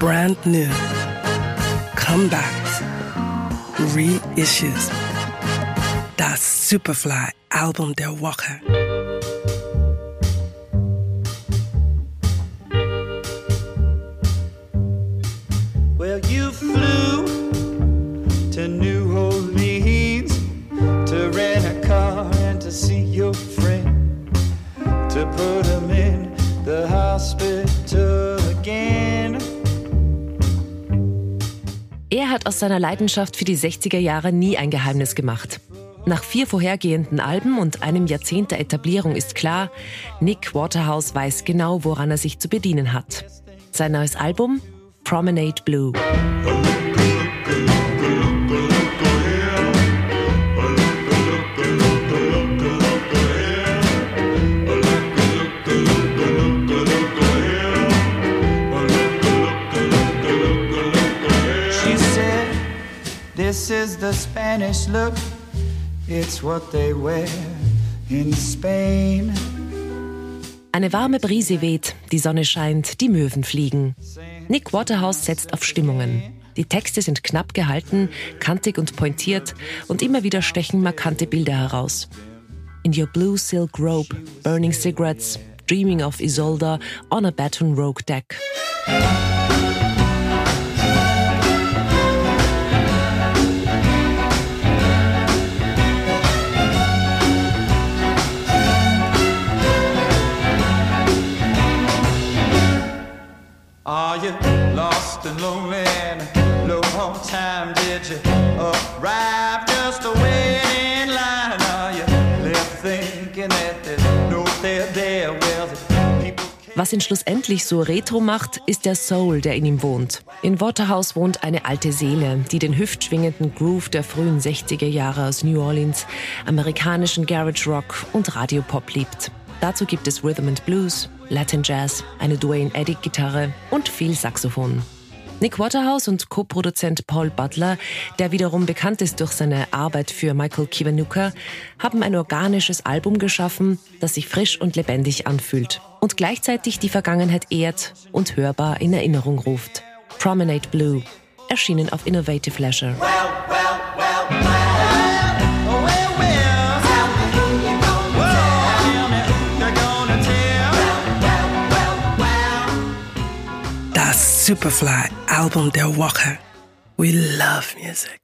brand new, comebacks, reissues. Das Superfly Album der Woche. Well, you flew to New Orleans to rent a car and to see your friend, to put him in the hospital Er hat aus seiner Leidenschaft für die 60er Jahre nie ein Geheimnis gemacht. Nach vier vorhergehenden Alben und einem Jahrzehnt der Etablierung ist klar, Nick Waterhouse weiß genau, woran er sich zu bedienen hat. Sein neues Album Promenade Blue. This is the Spanish look. It's what they wear in Spain. Eine warme Brise weht, die Sonne scheint, die Möwen fliegen. Nick Waterhouse setzt auf Stimmungen. Die Texte sind knapp gehalten, kantig und pointiert und immer wieder stechen markante Bilder heraus. In your blue silk robe, burning cigarettes, dreaming of Isolda on a Baton Rouge deck. Are you lost and lonely and low on time? Did you arrive just waiting in line? Are you left thinking that there's no there there? Well, Was ihn schlussendlich so retro macht, ist der Soul, der in ihm wohnt. In Waterhouse wohnt eine alte Seele, die den hüftschwingenden Groove der frühen 60er Jahre aus New Orleans, amerikanischen Garage Rock und Radiopop liebt. Dazu gibt es Rhythm and Blues, Latin Jazz, eine Duane Eddy Gitarre und viel Saxophon. Nick Waterhouse und Co-Produzent Paul Butler, der wiederum bekannt ist durch seine Arbeit für Michael Kiwanuka, haben ein organisches Album geschaffen, das sich frisch und lebendig anfühlt und gleichzeitig die Vergangenheit ehrt und hörbar in Erinnerung ruft. Promenade Blue, erschienen auf Innovative Leisure. Oh, well, Superfly Album der Woche. We love music.